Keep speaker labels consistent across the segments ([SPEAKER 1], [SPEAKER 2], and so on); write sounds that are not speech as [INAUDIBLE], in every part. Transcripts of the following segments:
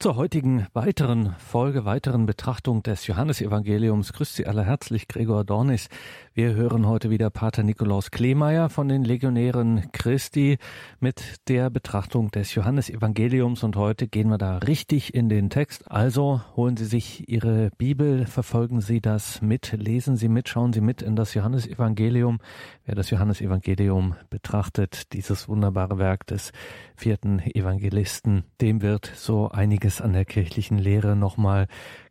[SPEAKER 1] Zur heutigen weiteren Folge, weiteren Betrachtung des Johannesevangeliums. Grüßt Sie alle herzlich, Gregor Dornis. Wir hören heute wieder Pater Nikolaus Kleemeyer von den Legionären Christi mit der Betrachtung des Johannesevangeliums und heute gehen wir da richtig in den Text. Also holen Sie sich Ihre Bibel, verfolgen Sie das mit, lesen Sie mit, schauen Sie mit in das Johannesevangelium. Wer das Johannesevangelium betrachtet, dieses wunderbare Werk des vierten Evangelisten, dem wird so einiges an der kirchlichen Lehre nochmal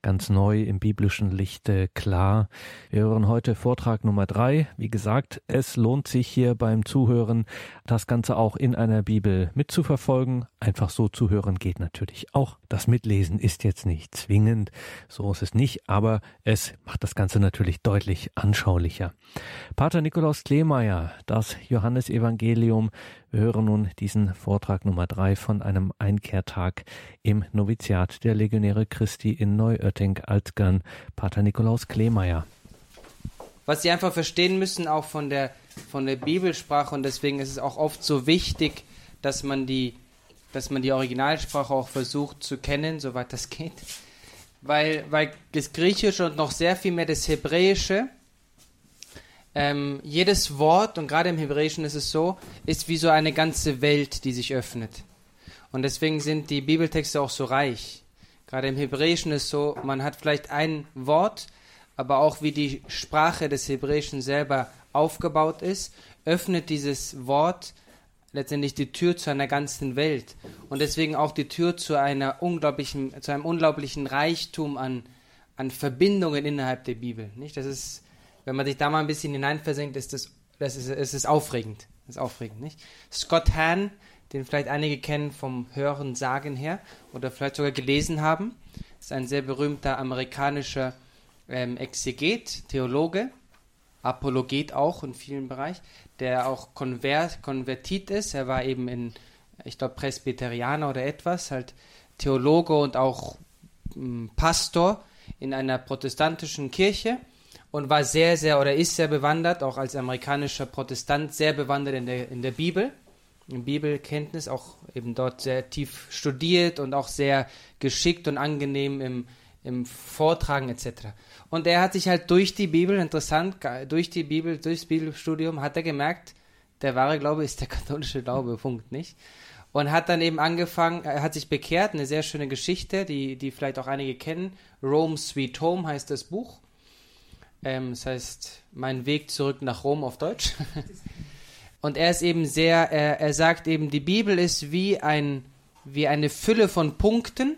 [SPEAKER 1] ganz neu im biblischen Lichte klar. Wir hören heute Vortrag Nummer drei. Wie gesagt, es lohnt sich hier beim Zuhören, das Ganze auch in einer Bibel mitzuverfolgen. Einfach so zuhören geht natürlich auch. Das Mitlesen ist jetzt nicht zwingend, so ist es nicht, aber es macht das Ganze natürlich deutlich anschaulicher. Pater Nikolaus Kleemeyer, das Johannesevangelium. Wir hören nun diesen Vortrag Nummer drei von einem Einkehrtag im Noviziat der Legionäre Christi in Neuötting. Oetting-Altgern, Pater Nikolaus Kleemeyer.
[SPEAKER 2] Was Sie einfach verstehen müssen, auch von der, von der Bibelsprache, und deswegen ist es auch oft so wichtig, dass man die, dass man die Originalsprache auch versucht zu kennen, soweit das geht. Weil, weil das Griechische und noch sehr viel mehr das Hebräische, ähm, jedes Wort, und gerade im Hebräischen ist es so, ist wie so eine ganze Welt, die sich öffnet. Und deswegen sind die Bibeltexte auch so reich. Gerade im Hebräischen ist so, man hat vielleicht ein Wort, aber auch wie die Sprache des Hebräischen selber aufgebaut ist, öffnet dieses Wort letztendlich die Tür zu einer ganzen Welt und deswegen auch die Tür zu einer unglaublichen, zu einem unglaublichen Reichtum an, an Verbindungen innerhalb der Bibel. Nicht? Das ist, wenn man sich da mal ein bisschen hineinversenkt, ist das, das ist, ist, ist aufregend. Das ist aufregend, nicht? Scott Hahn den vielleicht einige kennen vom Hören, Sagen her oder vielleicht sogar gelesen haben. Ist ein sehr berühmter amerikanischer ähm, Exeget, Theologe, Apologet auch in vielen Bereichen, der auch konvert, konvertiert ist. Er war eben in, ich glaube, Presbyterianer oder etwas, halt Theologe und auch ähm, Pastor in einer protestantischen Kirche und war sehr, sehr oder ist sehr bewandert, auch als amerikanischer Protestant, sehr bewandert in der, in der Bibel in Bibelkenntnis, auch eben dort sehr tief studiert und auch sehr geschickt und angenehm im, im Vortragen etc. Und er hat sich halt durch die Bibel, interessant, durch die Bibel, durchs Bibelstudium, hat er gemerkt, der wahre Glaube ist der katholische Glaube, [LAUGHS] Punkt, nicht? Und hat dann eben angefangen, er hat sich bekehrt, eine sehr schöne Geschichte, die, die vielleicht auch einige kennen. Rome Sweet Home heißt das Buch. Ähm, das heißt, mein Weg zurück nach Rom auf Deutsch. [LAUGHS] Und er ist eben sehr, er, er sagt eben, die Bibel ist wie, ein, wie eine Fülle von Punkten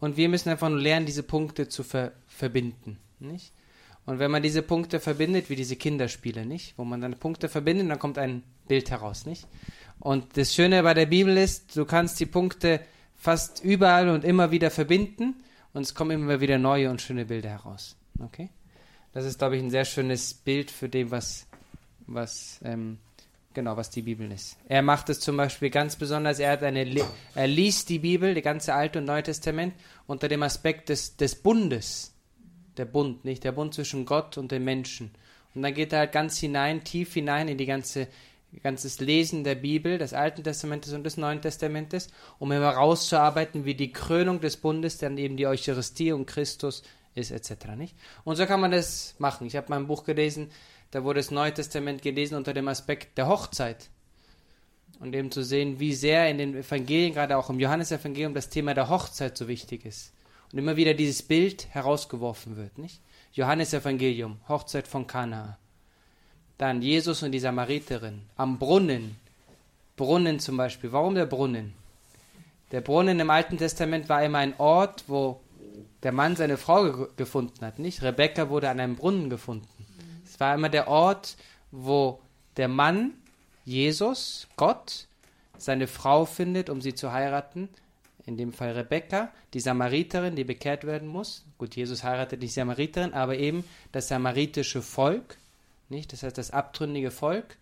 [SPEAKER 2] und wir müssen einfach nur lernen, diese Punkte zu ver, verbinden. Nicht? Und wenn man diese Punkte verbindet, wie diese Kinderspiele, nicht? Wo man dann Punkte verbindet, dann kommt ein Bild heraus, nicht? Und das Schöne bei der Bibel ist, du kannst die Punkte fast überall und immer wieder verbinden und es kommen immer wieder neue und schöne Bilder heraus. Okay? Das ist, glaube ich, ein sehr schönes Bild für dem, was was ähm, genau was die Bibel ist. Er macht es zum Beispiel ganz besonders. Er hat eine, er liest die Bibel, die ganze Alte und Neue Testament unter dem Aspekt des, des Bundes, der Bund, nicht der Bund zwischen Gott und den Menschen. Und dann geht er halt ganz hinein, tief hinein in die ganze ganzes Lesen der Bibel, des Alten Testamentes und des Neuen Testamentes, um herauszuarbeiten, wie die Krönung des Bundes dann eben die Eucharistie und Christus ist, etc. Nicht? Und so kann man das machen. Ich habe mein Buch gelesen, da wurde das Neue Testament gelesen unter dem Aspekt der Hochzeit. Und eben zu sehen, wie sehr in den Evangelien, gerade auch im Johannesevangelium, das Thema der Hochzeit so wichtig ist. Und immer wieder dieses Bild herausgeworfen wird, nicht? Johannesevangelium, Hochzeit von Kana. Dann Jesus und die Samariterin am Brunnen. Brunnen zum Beispiel. Warum der Brunnen? Der Brunnen im Alten Testament war immer ein Ort, wo der Mann seine Frau ge gefunden hat, nicht? Rebekka wurde an einem Brunnen gefunden. Es war immer der Ort, wo der Mann, Jesus, Gott, seine Frau findet, um sie zu heiraten. In dem Fall Rebekka, die Samariterin, die bekehrt werden muss. Gut, Jesus heiratet die Samariterin, aber eben das samaritische Volk, nicht? Das heißt das abtrünnige Volk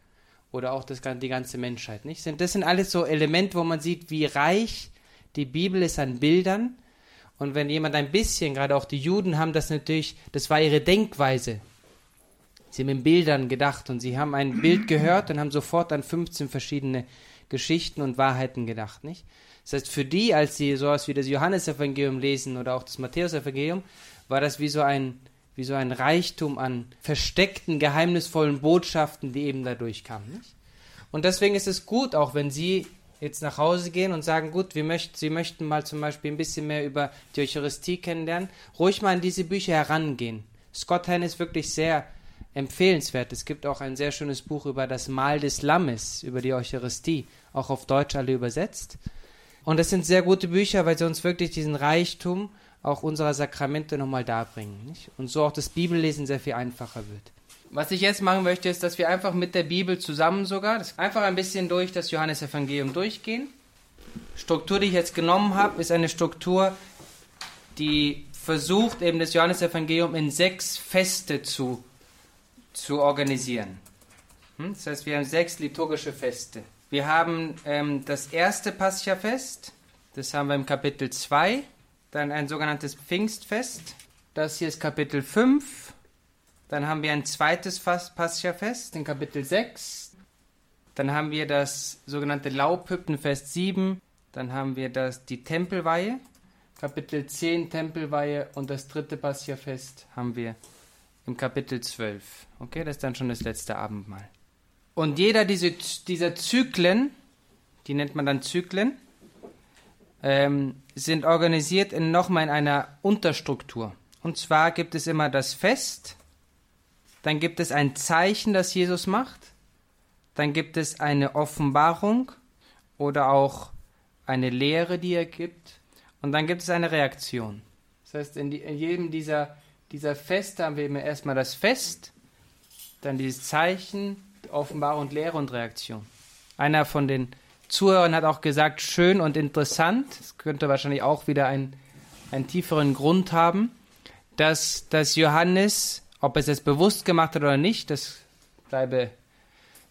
[SPEAKER 2] oder auch das, die ganze Menschheit, nicht? Das sind alles so Elemente, wo man sieht, wie reich die Bibel ist an Bildern. Und wenn jemand ein bisschen, gerade auch die Juden haben das natürlich, das war ihre Denkweise. Sie haben in Bildern gedacht und sie haben ein Bild gehört und haben sofort an 15 verschiedene Geschichten und Wahrheiten gedacht, nicht? Das heißt, für die, als sie sowas wie das Johannesevangelium lesen oder auch das Matthäusevangelium, war das wie so ein, wie so ein Reichtum an versteckten, geheimnisvollen Botschaften, die eben dadurch kamen. Nicht? Und deswegen ist es gut, auch wenn Sie jetzt nach Hause gehen und sagen, gut, wir möchten, Sie möchten mal zum Beispiel ein bisschen mehr über die Eucharistie kennenlernen, ruhig mal an diese Bücher herangehen. Scott Hahn ist wirklich sehr empfehlenswert. Es gibt auch ein sehr schönes Buch über das Mahl des Lammes, über die Eucharistie, auch auf Deutsch alle übersetzt. Und das sind sehr gute Bücher, weil sie uns wirklich diesen Reichtum auch unserer Sakramente nochmal darbringen. Nicht? Und so auch das Bibellesen sehr viel einfacher wird. Was ich jetzt machen möchte, ist, dass wir einfach mit der Bibel zusammen sogar, einfach ein bisschen durch das Johannesevangelium durchgehen. Struktur, die ich jetzt genommen habe, ist eine Struktur, die versucht, eben das Johannesevangelium in sechs Feste zu, zu organisieren. Hm? Das heißt, wir haben sechs liturgische Feste. Wir haben ähm, das erste Pascha-Fest, das haben wir im Kapitel 2, dann ein sogenanntes Pfingstfest, das hier ist Kapitel 5, dann haben wir ein zweites Pascha-Fest in Kapitel 6, dann haben wir das sogenannte Laubhüppenfest 7, dann haben wir das, die Tempelweihe, Kapitel 10 Tempelweihe und das dritte Pascha-Fest haben wir im Kapitel 12. Okay, das ist dann schon das letzte Abendmahl. Und jeder diese, dieser Zyklen, die nennt man dann Zyklen, ähm, sind organisiert in nochmal in einer Unterstruktur. Und zwar gibt es immer das Fest, dann gibt es ein Zeichen, das Jesus macht, dann gibt es eine Offenbarung oder auch eine Lehre, die er gibt, und dann gibt es eine Reaktion. Das heißt, in, die, in jedem dieser, dieser Feste haben wir immer erstmal das Fest, dann dieses Zeichen, Offenbarung und Lehre und Reaktion. Einer von den Zuhörern hat auch gesagt, schön und interessant. Das könnte wahrscheinlich auch wieder ein, einen tieferen Grund haben, dass, dass Johannes, ob es jetzt bewusst gemacht hat oder nicht, das bleibe,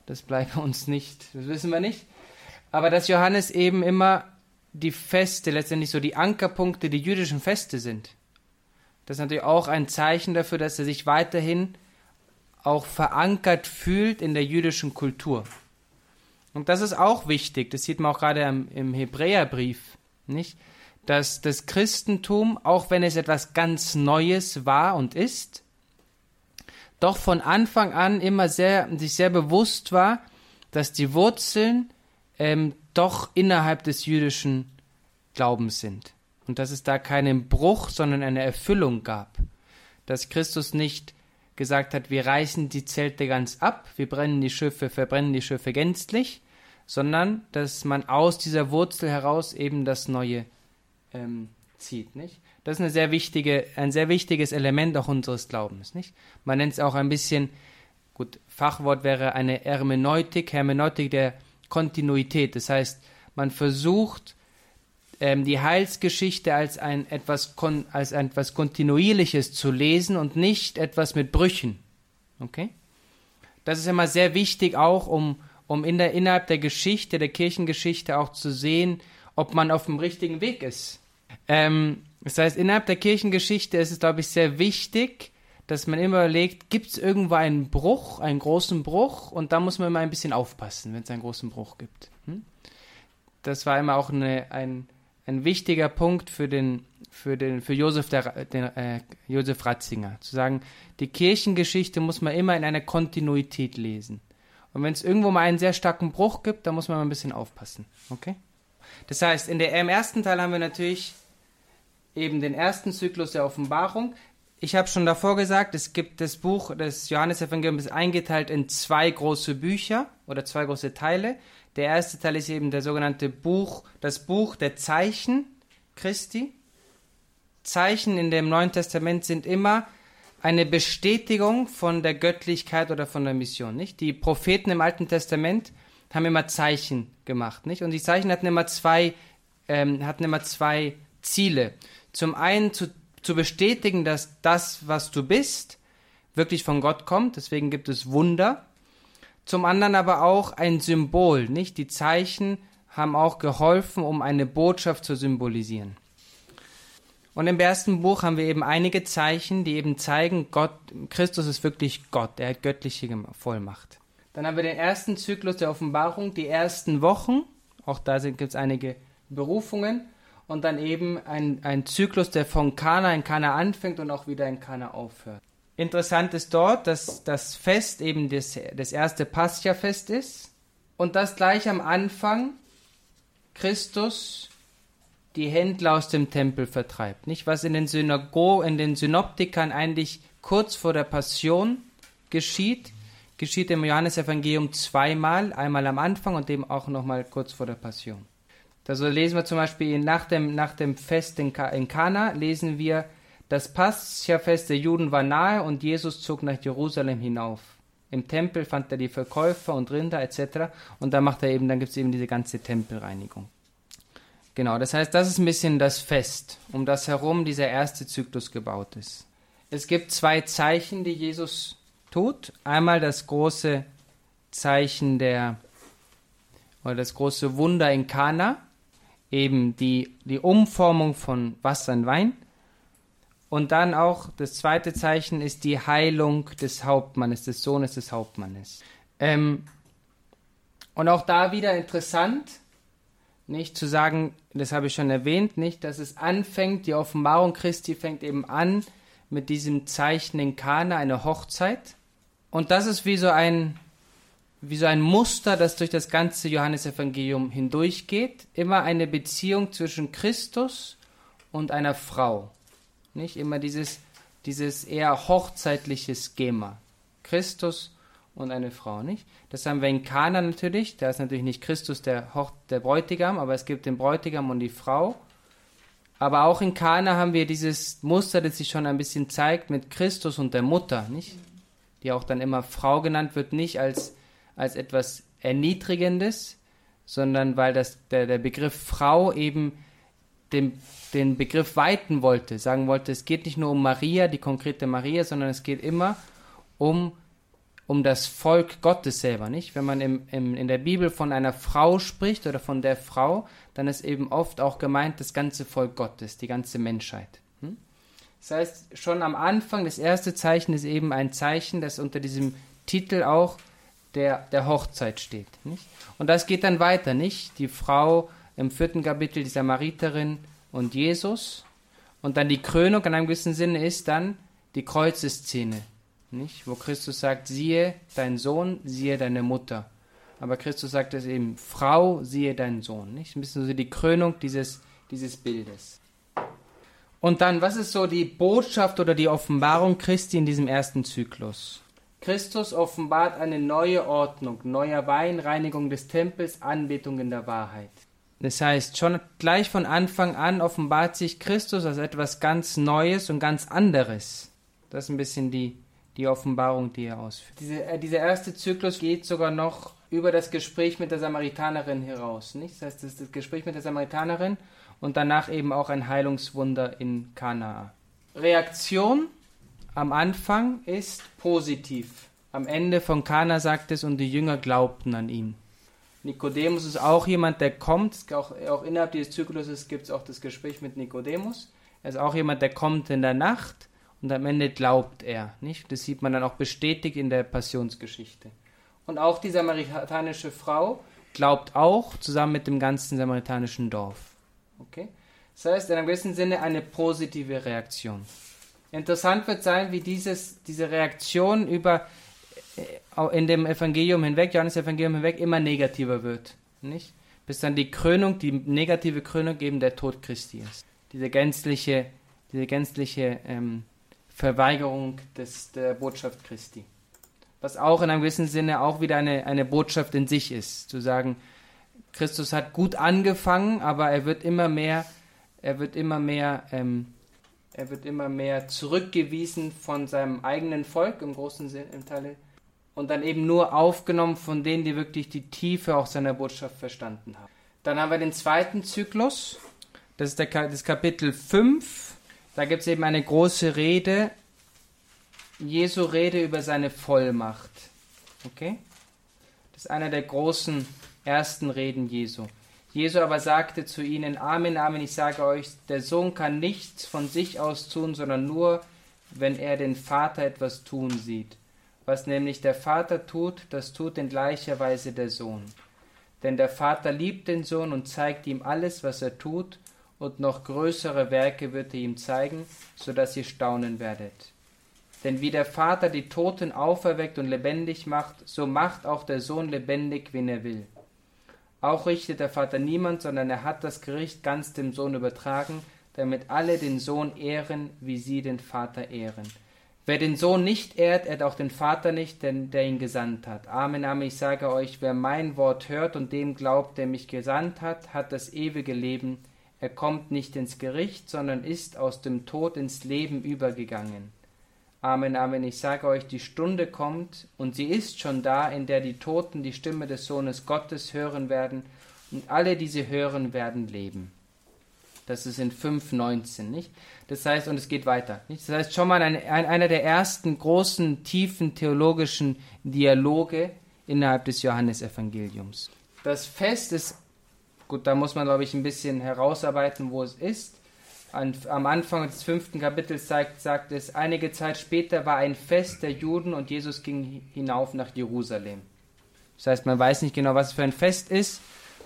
[SPEAKER 2] das bleibe uns nicht, das wissen wir nicht. Aber dass Johannes eben immer die Feste, letztendlich so die Ankerpunkte, die jüdischen Feste sind. Das ist natürlich auch ein Zeichen dafür, dass er sich weiterhin auch verankert fühlt in der jüdischen Kultur. Und das ist auch wichtig, das sieht man auch gerade im, im Hebräerbrief, nicht? Dass das Christentum, auch wenn es etwas ganz Neues war und ist, doch von Anfang an immer sehr, sich sehr bewusst war, dass die Wurzeln ähm, doch innerhalb des jüdischen Glaubens sind. Und dass es da keinen Bruch, sondern eine Erfüllung gab. Dass Christus nicht gesagt hat, wir reißen die Zelte ganz ab, wir brennen die Schiffe, verbrennen die Schiffe gänzlich, sondern dass man aus dieser Wurzel heraus eben das Neue ähm, zieht. Nicht? Das ist eine sehr wichtige, ein sehr wichtiges Element auch unseres Glaubens. Nicht? Man nennt es auch ein bisschen, gut, Fachwort wäre eine Hermeneutik, Hermeneutik der Kontinuität. Das heißt, man versucht, ähm, die Heilsgeschichte als ein etwas kon als etwas kontinuierliches zu lesen und nicht etwas mit Brüchen. Okay? Das ist immer sehr wichtig auch, um um in der innerhalb der Geschichte der Kirchengeschichte auch zu sehen, ob man auf dem richtigen Weg ist. Ähm, das heißt, innerhalb der Kirchengeschichte ist es, glaube ich, sehr wichtig, dass man immer überlegt, gibt es irgendwo einen Bruch, einen großen Bruch, und da muss man immer ein bisschen aufpassen, wenn es einen großen Bruch gibt. Hm? Das war immer auch eine, ein, ein wichtiger Punkt für den für den für Josef der, den, äh, Josef Ratzinger zu sagen, die Kirchengeschichte muss man immer in einer Kontinuität lesen. Und wenn es irgendwo mal einen sehr starken Bruch gibt, dann muss man mal ein bisschen aufpassen, okay? Das heißt, in der im ersten Teil haben wir natürlich eben den ersten Zyklus der Offenbarung. Ich habe schon davor gesagt, es gibt das Buch des Johannesevangeliums eingeteilt in zwei große Bücher oder zwei große Teile. Der erste Teil ist eben der sogenannte Buch, das Buch der Zeichen Christi. Zeichen in dem Neuen Testament sind immer eine Bestätigung von der Göttlichkeit oder von der Mission, nicht? Die Propheten im Alten Testament haben immer Zeichen gemacht, nicht? Und die Zeichen hatten immer zwei, ähm, hatten immer zwei Ziele. Zum einen zu, zu bestätigen, dass das, was du bist, wirklich von Gott kommt. Deswegen gibt es Wunder zum anderen aber auch ein Symbol, nicht? Die Zeichen haben auch geholfen, um eine Botschaft zu symbolisieren. Und im ersten Buch haben wir eben einige Zeichen, die eben zeigen, Gott, Christus ist wirklich Gott, er hat göttliche Vollmacht. Dann haben wir den ersten Zyklus der Offenbarung, die ersten Wochen, auch da gibt es einige Berufungen und dann eben ein, ein Zyklus, der von Kana in Kana anfängt und auch wieder in Kana aufhört. Interessant ist dort, dass das Fest eben das, das erste Pascha-Fest ist und dass gleich am Anfang Christus die Händler aus dem Tempel vertreibt. Nicht was in den Synago, in den Synoptikern eigentlich kurz vor der Passion geschieht, geschieht im Johannesevangelium zweimal, einmal am Anfang und eben auch nochmal kurz vor der Passion. Also lesen wir zum Beispiel nach dem, nach dem Fest in, in Kana, lesen wir, das Pascha-Fest der Juden war nahe und Jesus zog nach Jerusalem hinauf. Im Tempel fand er die Verkäufer und Rinder etc. Und da macht er eben, dann gibt es eben diese ganze Tempelreinigung. Genau, das heißt, das ist ein bisschen das Fest, um das herum dieser erste Zyklus gebaut ist. Es gibt zwei Zeichen, die Jesus tut. Einmal das große Zeichen der, oder das große Wunder in Kana, eben die, die Umformung von Wasser in Wein. Und dann auch das zweite Zeichen ist die Heilung des Hauptmannes, des Sohnes des Hauptmannes. Ähm, und auch da wieder interessant, nicht zu sagen, das habe ich schon erwähnt, nicht, dass es anfängt, die Offenbarung Christi fängt eben an mit diesem Zeichen in Kana, eine Hochzeit. Und das ist wie so ein, wie so ein Muster, das durch das ganze Johannesevangelium hindurchgeht. Immer eine Beziehung zwischen Christus und einer Frau. Nicht immer dieses, dieses eher hochzeitliche Schema. Christus und eine Frau, nicht? Das haben wir in Kana natürlich. Da ist natürlich nicht Christus der, Hoch der Bräutigam, aber es gibt den Bräutigam und die Frau. Aber auch in Kana haben wir dieses Muster, das sich schon ein bisschen zeigt mit Christus und der Mutter, nicht? Die auch dann immer Frau genannt wird, nicht als als etwas Erniedrigendes, sondern weil das, der, der Begriff Frau eben den, den Begriff weiten wollte, sagen wollte, es geht nicht nur um Maria, die konkrete Maria, sondern es geht immer um, um das Volk Gottes selber, nicht? Wenn man im, im, in der Bibel von einer Frau spricht oder von der Frau, dann ist eben oft auch gemeint das ganze Volk Gottes, die ganze Menschheit. Hm? Das heißt, schon am Anfang, das erste Zeichen ist eben ein Zeichen, das unter diesem Titel auch der, der Hochzeit steht. Nicht? Und das geht dann weiter, nicht? Die Frau im vierten Kapitel, die Samariterin und Jesus. Und dann die Krönung in einem gewissen Sinne ist dann die Kreuzeszene, nicht? Wo Christus sagt, siehe dein Sohn, siehe deine Mutter. Aber Christus sagt es eben, Frau, siehe deinen Sohn, nicht? Ein bisschen so die Krönung dieses, dieses Bildes. Und dann, was ist so die Botschaft oder die Offenbarung Christi in diesem ersten Zyklus? Christus offenbart eine neue Ordnung, neuer Wein, Reinigung des Tempels, Anbetung in der Wahrheit. Das heißt, schon gleich von Anfang an offenbart sich Christus als etwas ganz Neues und ganz anderes. Das ist ein bisschen die, die Offenbarung, die er ausführt. Diese, äh, dieser erste Zyklus geht sogar noch über das Gespräch mit der Samaritanerin heraus. Nicht? Das heißt, das ist das Gespräch mit der Samaritanerin und danach eben auch ein Heilungswunder in Kanaa. Reaktion am Anfang ist positiv. Am Ende von Kana sagt es, und die Jünger glaubten an ihn. Nikodemus ist auch jemand, der kommt. Auch, auch innerhalb dieses Zykluses gibt es auch das Gespräch mit Nikodemus. Er ist auch jemand, der kommt in der Nacht und am Ende glaubt er. Nicht? Das sieht man dann auch bestätigt in der Passionsgeschichte. Und auch die samaritanische Frau glaubt auch, zusammen mit dem ganzen samaritanischen Dorf. Okay? Das heißt, in einem gewissen Sinne eine positive Reaktion. Interessant wird sein, wie dieses, diese Reaktion über äh, in dem Evangelium hinweg, Johannes Evangelium hinweg, immer negativer wird. Nicht? Bis dann die Krönung, die negative Krönung eben der Tod Christi ist. Diese gänzliche, diese gänzliche ähm, Verweigerung des, der Botschaft Christi. Was auch in einem gewissen Sinne auch wieder eine, eine Botschaft in sich ist. Zu sagen, Christus hat gut angefangen, aber er wird immer mehr, er wird immer mehr ähm, er wird immer mehr zurückgewiesen von seinem eigenen Volk im großen Sinne im Teil und dann eben nur aufgenommen von denen, die wirklich die Tiefe auch seiner Botschaft verstanden haben. Dann haben wir den zweiten Zyklus, das ist der, das Kapitel 5. Da gibt es eben eine große Rede, Jesu Rede über seine Vollmacht. Okay? Das ist einer der großen ersten Reden Jesu. Jesu aber sagte zu ihnen, Amen, Amen, ich sage euch, der Sohn kann nichts von sich aus tun, sondern nur, wenn er den Vater etwas tun sieht. Was nämlich der Vater tut, das tut in gleicher Weise der Sohn. Denn der Vater liebt den Sohn und zeigt ihm alles, was er tut, und noch größere Werke wird er ihm zeigen, so dass ihr staunen werdet. Denn wie der Vater die Toten auferweckt und lebendig macht, so macht auch der Sohn lebendig, wen er will. Auch richtet der Vater niemand, sondern er hat das Gericht ganz dem Sohn übertragen, damit alle den Sohn ehren, wie sie den Vater ehren. Wer den Sohn nicht ehrt, ehrt auch den Vater nicht, denn der ihn gesandt hat. Amen, Amen, ich sage euch, wer mein Wort hört und dem glaubt, der mich gesandt hat, hat das ewige Leben. Er kommt nicht ins Gericht, sondern ist aus dem Tod ins Leben übergegangen. Amen, Amen, ich sage euch, die Stunde kommt, und sie ist schon da, in der die Toten die Stimme des Sohnes Gottes hören werden, und alle, die sie hören, werden leben. Das ist in 5,19, nicht? Das heißt, und es geht weiter. Nicht? Das heißt, schon mal ein, ein, einer der ersten großen, tiefen theologischen Dialoge innerhalb des Johannesevangeliums. Das Fest ist, gut, da muss man, glaube ich, ein bisschen herausarbeiten, wo es ist. An, am Anfang des fünften Kapitels sagt, sagt es, einige Zeit später war ein Fest der Juden und Jesus ging hinauf nach Jerusalem. Das heißt, man weiß nicht genau, was für ein Fest ist.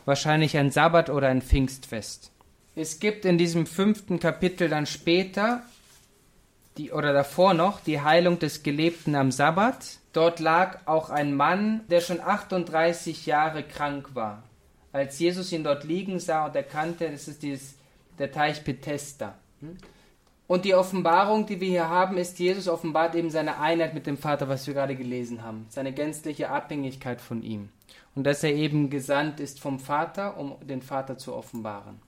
[SPEAKER 2] Wahrscheinlich ein Sabbat oder ein Pfingstfest. Es gibt in diesem fünften Kapitel dann später die, oder davor noch die Heilung des Gelebten am Sabbat. Dort lag auch ein Mann, der schon 38 Jahre krank war. Als Jesus ihn dort liegen sah und erkannte, das ist dieses, der Teich Bethesda. Und die Offenbarung, die wir hier haben, ist, Jesus offenbart eben seine Einheit mit dem Vater, was wir gerade gelesen haben. Seine gänzliche Abhängigkeit von ihm. Und dass er eben gesandt ist vom Vater, um den Vater zu offenbaren.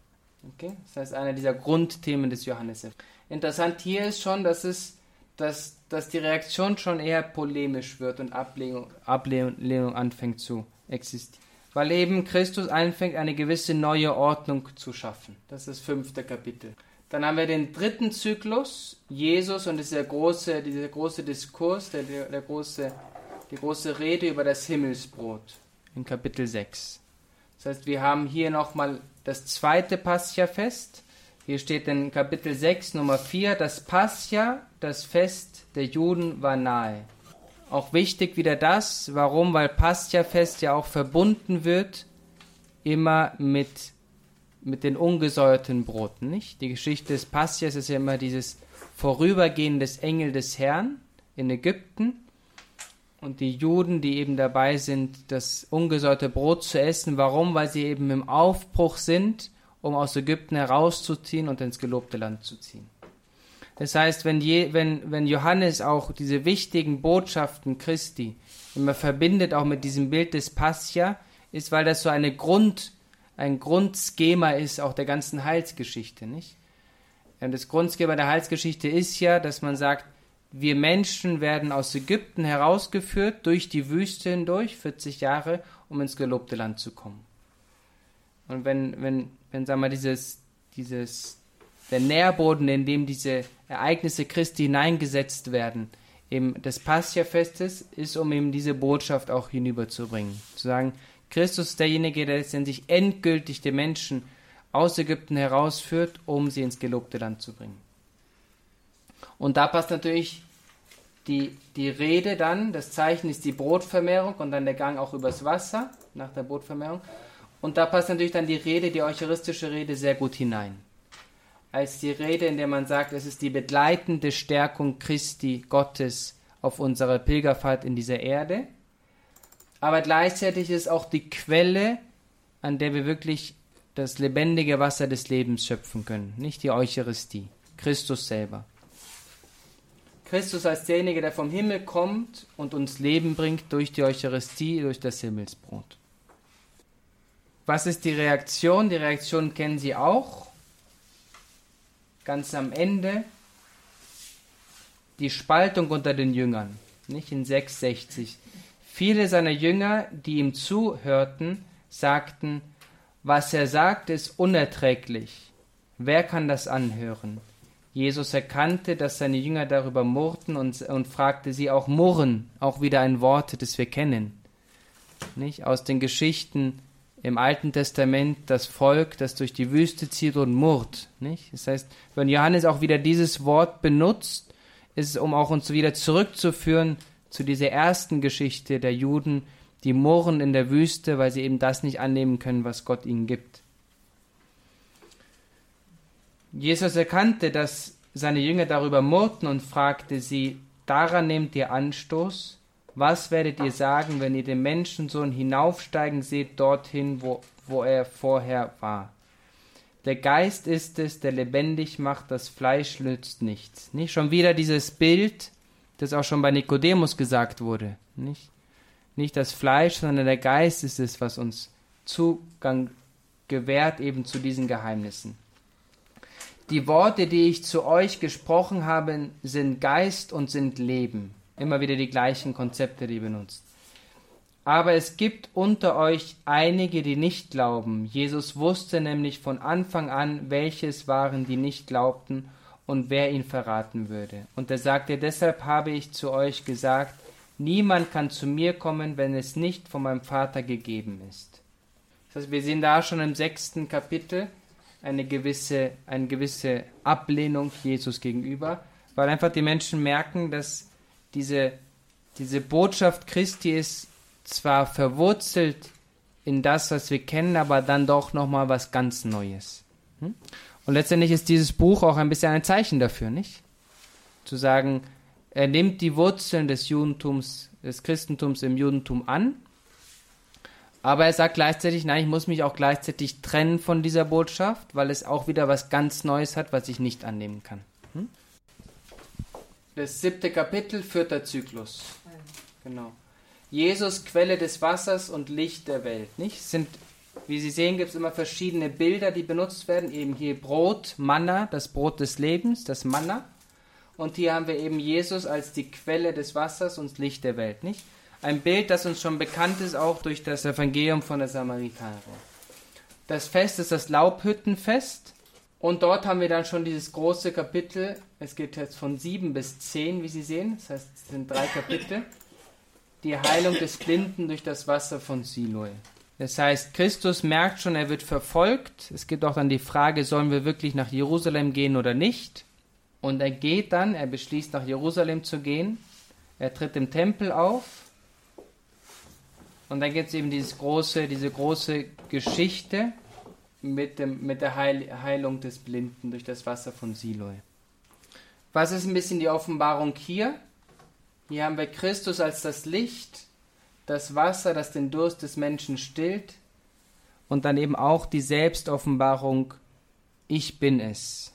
[SPEAKER 2] Okay? Das heißt, einer dieser Grundthemen des Johannes. Interessant hier ist schon, dass, es, dass, dass die Reaktion schon eher polemisch wird und Ablehnung, Ablehnung anfängt zu existieren. Weil eben Christus anfängt, eine gewisse neue Ordnung zu schaffen. Das ist das fünfte Kapitel. Dann haben wir den dritten Zyklus, Jesus und dieser große, dieser große Diskurs, der, der große, die große Rede über das Himmelsbrot in Kapitel 6. Das heißt, wir haben hier nochmal das zweite Pascha-Fest. Hier steht in Kapitel 6 Nummer 4, das Pascha, das Fest der Juden, war nahe. Auch wichtig wieder das, warum? Weil Pascha-Fest ja auch verbunden wird immer mit, mit den ungesäuerten Broten, nicht? Die Geschichte des Paschas ist ja immer dieses Vorübergehen des Engel des Herrn in Ägypten und die Juden, die eben dabei sind, das ungesäuerte Brot zu essen. Warum? Weil sie eben im Aufbruch sind, um aus Ägypten herauszuziehen und ins gelobte Land zu ziehen. Das heißt, wenn, je, wenn, wenn Johannes auch diese wichtigen Botschaften Christi immer verbindet, auch mit diesem Bild des Pascha, ist, weil das so eine Grund, ein Grundschema ist, auch der ganzen Heilsgeschichte, nicht? Und das Grundschema der Heilsgeschichte ist ja, dass man sagt, wir Menschen werden aus Ägypten herausgeführt durch die Wüste hindurch, 40 Jahre, um ins gelobte Land zu kommen. Und wenn, wenn, wenn sagen wir, dieses, dieses, der Nährboden, in dem diese Ereignisse Christi hineingesetzt werden, eben des Pascha-Festes, ist, um eben diese Botschaft auch hinüberzubringen. Zu sagen, Christus ist derjenige, der letztendlich endgültig die Menschen aus Ägypten herausführt, um sie ins gelobte Land zu bringen. Und da passt natürlich die, die Rede dann, das Zeichen ist die Brotvermehrung und dann der Gang auch übers Wasser nach der Brotvermehrung. Und da passt natürlich dann die Rede, die eucharistische Rede, sehr gut hinein. Als die Rede, in der man sagt, es ist die begleitende Stärkung Christi, Gottes, auf unserer Pilgerfahrt in dieser Erde. Aber gleichzeitig ist auch die Quelle, an der wir wirklich das lebendige Wasser des Lebens schöpfen können, nicht die Eucharistie, Christus selber. Christus als derjenige, der vom Himmel kommt und uns Leben bringt durch die Eucharistie, durch das Himmelsbrot. Was ist die Reaktion? Die Reaktion kennen Sie auch. Ganz am Ende die Spaltung unter den Jüngern, nicht in 660. Viele seiner Jünger, die ihm zuhörten, sagten, was er sagt, ist unerträglich. Wer kann das anhören? Jesus erkannte, dass seine Jünger darüber murrten und, und fragte sie auch murren, auch wieder ein Wort, das wir kennen. Nicht? Aus den Geschichten im Alten Testament das Volk, das durch die Wüste zieht und murrt. Nicht? Das heißt, wenn Johannes auch wieder dieses Wort benutzt, ist es, um auch uns wieder zurückzuführen zu dieser ersten Geschichte der Juden, die murren in der Wüste, weil sie eben das nicht annehmen können, was Gott ihnen gibt. Jesus erkannte, dass seine Jünger darüber murrten und fragte sie, daran nehmt ihr Anstoß? Was werdet ihr sagen, wenn ihr den Menschensohn hinaufsteigen seht dorthin, wo, wo er vorher war? Der Geist ist es, der lebendig macht, das Fleisch nützt nichts. Nicht schon wieder dieses Bild, das auch schon bei Nikodemus gesagt wurde. Nicht, nicht das Fleisch, sondern der Geist ist es, was uns Zugang gewährt eben zu diesen Geheimnissen. Die Worte, die ich zu euch gesprochen habe, sind Geist und sind Leben. Immer wieder die gleichen Konzepte, die benutzt. Aber es gibt unter euch einige, die nicht glauben. Jesus wusste nämlich von Anfang an, welches waren, die nicht glaubten und wer ihn verraten würde. Und er sagte, deshalb habe ich zu euch gesagt, niemand kann zu mir kommen, wenn es nicht von meinem Vater gegeben ist. Das heißt, wir sehen da schon im sechsten Kapitel eine gewisse, eine gewisse Ablehnung Jesus gegenüber, weil einfach die Menschen merken, dass diese, diese Botschaft Christi ist zwar verwurzelt in das, was wir kennen, aber dann doch nochmal was ganz Neues. Hm? Und letztendlich ist dieses Buch auch ein bisschen ein Zeichen dafür, nicht? Zu sagen, er nimmt die Wurzeln des Judentums, des Christentums im Judentum an, aber er sagt gleichzeitig, nein, ich muss mich auch gleichzeitig trennen von dieser Botschaft, weil es auch wieder was ganz Neues hat, was ich nicht annehmen kann. Das siebte Kapitel, vierter Zyklus. Genau. Jesus, Quelle des Wassers und Licht der Welt. Nicht? Sind, wie Sie sehen, gibt es immer verschiedene Bilder, die benutzt werden. Eben hier Brot, Manna, das Brot des Lebens, das Manna. Und hier haben wir eben Jesus als die Quelle des Wassers und Licht der Welt. Nicht? Ein Bild, das uns schon bekannt ist, auch durch das Evangelium von der Samaritanerin. Das Fest ist das Laubhüttenfest. Und dort haben wir dann schon dieses große Kapitel. Es geht jetzt von 7 bis 10, wie Sie sehen. Das heißt, es sind drei Kapitel die Heilung des Blinden durch das Wasser von Siloe. Das heißt, Christus merkt schon, er wird verfolgt. Es gibt auch dann die Frage, sollen wir wirklich nach Jerusalem gehen oder nicht? Und er geht dann, er beschließt nach Jerusalem zu gehen. Er tritt im Tempel auf. Und dann gibt es eben dieses große, diese große Geschichte mit, dem, mit der Heil, Heilung des Blinden durch das Wasser von Siloe. Was ist ein bisschen die Offenbarung hier? Hier haben wir Christus als das Licht, das Wasser, das den Durst des Menschen stillt und dann eben auch die Selbstoffenbarung, ich bin es.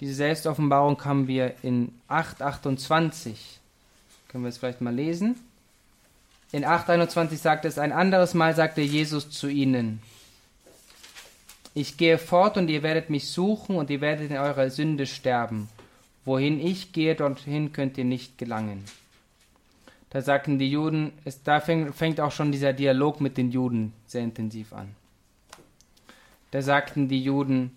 [SPEAKER 2] Diese Selbstoffenbarung haben wir in 8.28. Können wir es vielleicht mal lesen? In 8.21 sagt es, ein anderes Mal sagte Jesus zu ihnen, ich gehe fort und ihr werdet mich suchen und ihr werdet in eurer Sünde sterben. Wohin ich gehe, dorthin könnt ihr nicht gelangen. Da sagten die Juden, es, da fängt, fängt auch schon dieser Dialog mit den Juden sehr intensiv an. Da sagten die Juden,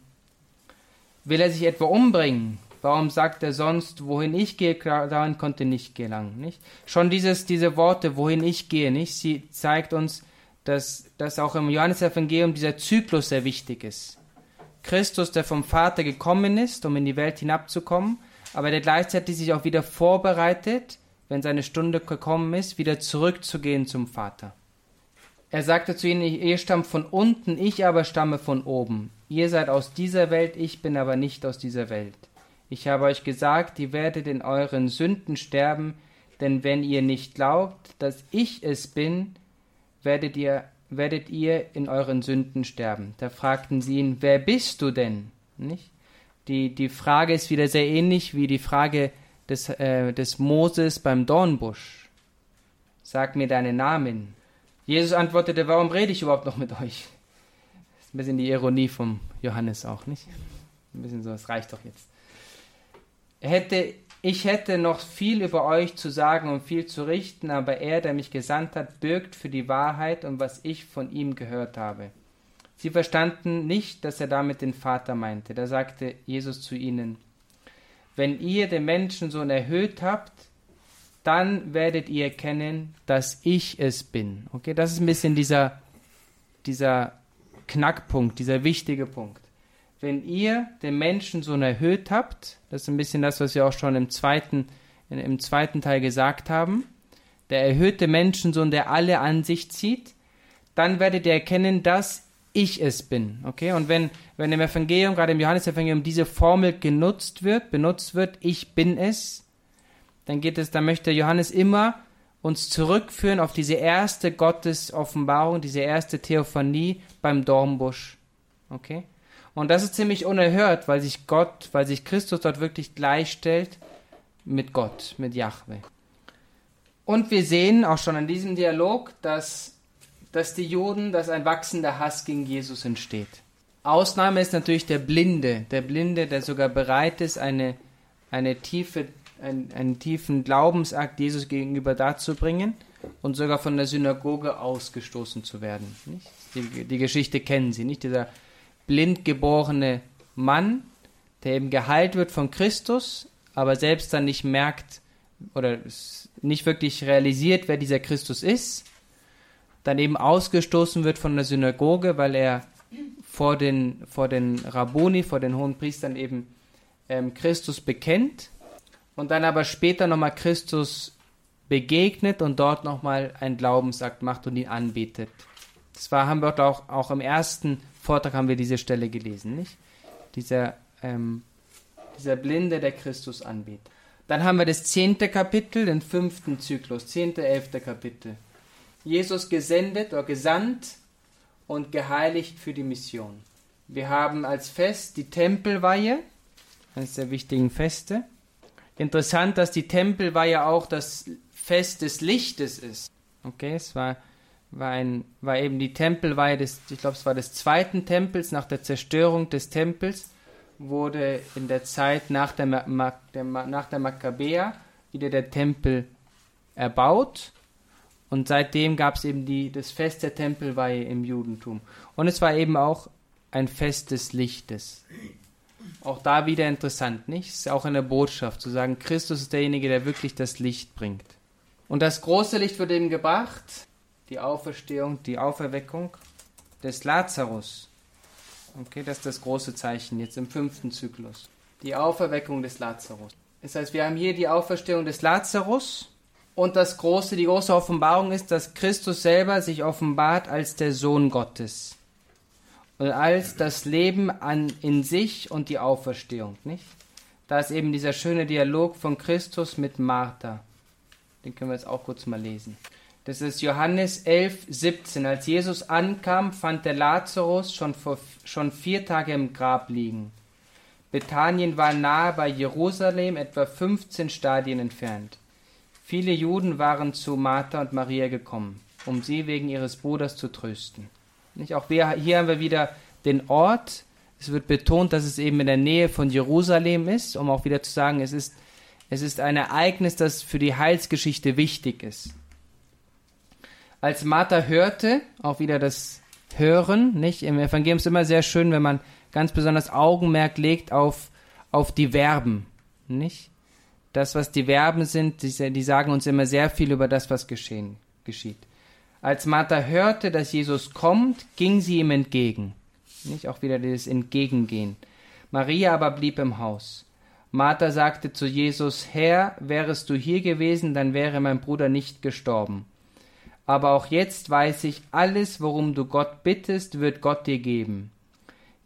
[SPEAKER 2] will er sich etwa umbringen? Warum sagt er sonst, wohin ich gehe, daran konnte nicht gelangen, nicht? Schon dieses, diese Worte, wohin ich gehe, nicht? Sie zeigt uns, dass, dass auch im Johannesevangelium dieser Zyklus sehr wichtig ist. Christus, der vom Vater gekommen ist, um in die Welt hinabzukommen, aber der gleichzeitig sich auch wieder vorbereitet, wenn seine Stunde gekommen ist, wieder zurückzugehen zum Vater. Er sagte zu ihnen, ihr stammt von unten, ich aber stamme von oben. Ihr seid aus dieser Welt, ich bin aber nicht aus dieser Welt. Ich habe euch gesagt, ihr werdet in euren Sünden sterben, denn wenn ihr nicht glaubt, dass ich es bin, werdet ihr, werdet ihr in euren Sünden sterben. Da fragten sie ihn, wer bist du denn? Nicht? Die, die Frage ist wieder sehr ähnlich wie die Frage des, äh, des Moses beim Dornbusch. Sag mir deinen Namen. Jesus antwortete, warum rede ich überhaupt noch mit euch? Das ist ein bisschen die Ironie vom Johannes auch, nicht? Ein bisschen so, es reicht doch jetzt. Er hätte, ich hätte noch viel über euch zu sagen und viel zu richten, aber er, der mich gesandt hat, bürgt für die Wahrheit und was ich von ihm gehört habe. Sie verstanden nicht, dass er damit den Vater meinte. Da sagte Jesus zu ihnen, wenn ihr den Menschensohn erhöht habt, dann werdet ihr erkennen, dass ich es bin. Okay, das ist ein bisschen dieser, dieser Knackpunkt, dieser wichtige Punkt. Wenn ihr den Menschensohn erhöht habt, das ist ein bisschen das, was wir auch schon im zweiten, im zweiten Teil gesagt haben, der erhöhte Menschensohn, der alle an sich zieht, dann werdet ihr erkennen, dass ich es bin. Okay? Und wenn, wenn im Evangelium, gerade im Johannesevangelium, diese Formel genutzt wird, benutzt wird, ich bin es, dann geht es, dann möchte Johannes immer uns zurückführen auf diese erste Gottesoffenbarung, diese erste Theophanie beim Dornbusch. Okay? Und das ist ziemlich unerhört, weil sich Gott, weil sich Christus dort wirklich gleichstellt mit Gott, mit Yahweh. Und wir sehen auch schon in diesem Dialog, dass, dass die Juden, dass ein wachsender Hass gegen Jesus entsteht. Ausnahme ist natürlich der Blinde, der Blinde, der sogar bereit ist, eine, eine tiefe, ein, einen tiefen Glaubensakt Jesus gegenüber darzubringen und sogar von der Synagoge ausgestoßen zu werden. Die, die Geschichte kennen Sie, nicht? Dieser blind geborene Mann, der eben geheilt wird von Christus, aber selbst dann nicht merkt oder nicht wirklich realisiert, wer dieser Christus ist, dann eben ausgestoßen wird von der Synagoge, weil er vor den, vor den Rabboni, vor den hohen Priestern eben ähm, Christus bekennt und dann aber später nochmal Christus begegnet und dort nochmal einen Glaubensakt macht und ihn anbetet. Das war, haben wir auch, auch im ersten Vortrag haben wir diese Stelle gelesen, nicht? Dieser, ähm, dieser Blinde, der Christus anbetet. Dann haben wir das zehnte Kapitel, den fünften Zyklus, zehnte, elfte Kapitel. Jesus gesendet oder gesandt und geheiligt für die Mission. Wir haben als Fest die Tempelweihe, eines der wichtigen Feste. Interessant, dass die Tempelweihe auch das Fest des Lichtes ist. Okay, es war war, ein, war eben die Tempelweihe des, ich glaube, es war des zweiten Tempels, nach der Zerstörung des Tempels, wurde in der Zeit nach der, der, nach der Makkabäer wieder der Tempel erbaut. Und seitdem gab es eben die, das Fest der Tempelweihe im Judentum. Und es war eben auch ein Fest des Lichtes. Auch da wieder interessant, nicht? Es ist auch eine Botschaft, zu sagen, Christus ist derjenige, der wirklich das Licht bringt. Und das große Licht wird eben gebracht die Auferstehung, die Auferweckung des Lazarus. Okay, das ist das große Zeichen jetzt im fünften Zyklus. Die Auferweckung des Lazarus. Das heißt, wir haben hier die Auferstehung des Lazarus und das große, die große Offenbarung ist, dass Christus selber sich offenbart als der Sohn Gottes und als das Leben an, in sich und die Auferstehung, nicht? Da ist eben dieser schöne Dialog von Christus mit Martha. Den können wir jetzt auch kurz mal lesen. Das ist Johannes 11, 17. Als Jesus ankam, fand der Lazarus schon, vor, schon vier Tage im Grab liegen. Bethanien war nahe bei Jerusalem, etwa 15 Stadien entfernt. Viele Juden waren zu Martha und Maria gekommen, um sie wegen ihres Bruders zu trösten. Nicht? Auch wir, hier haben wir wieder den Ort. Es wird betont, dass es eben in der Nähe von Jerusalem ist, um auch wieder zu sagen, es ist, es ist ein Ereignis, das für die Heilsgeschichte wichtig ist. Als Martha hörte, auch wieder das Hören, nicht? Im Evangelium ist immer sehr schön, wenn man ganz besonders Augenmerk legt auf, auf die Verben, nicht? Das, was die Verben sind, die, die sagen uns immer sehr viel über das, was geschehen, geschieht. Als Martha hörte, dass Jesus kommt, ging sie ihm entgegen. Nicht? Auch wieder dieses Entgegengehen. Maria aber blieb im Haus. Martha sagte zu Jesus, Herr, wärest du hier gewesen, dann wäre mein Bruder nicht gestorben aber auch jetzt weiß ich, alles, worum du Gott bittest, wird Gott dir geben.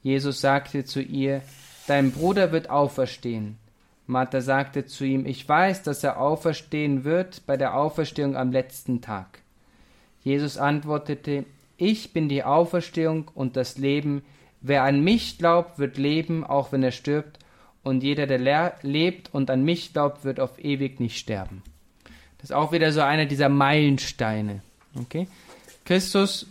[SPEAKER 2] Jesus sagte zu ihr, Dein Bruder wird auferstehen. Martha sagte zu ihm, Ich weiß, dass er auferstehen wird bei der Auferstehung am letzten Tag. Jesus antwortete, Ich bin die Auferstehung und das Leben. Wer an mich glaubt, wird leben, auch wenn er stirbt, und jeder, der lebt und an mich glaubt, wird auf ewig nicht sterben. Das ist auch wieder so einer dieser Meilensteine. Okay? Christus,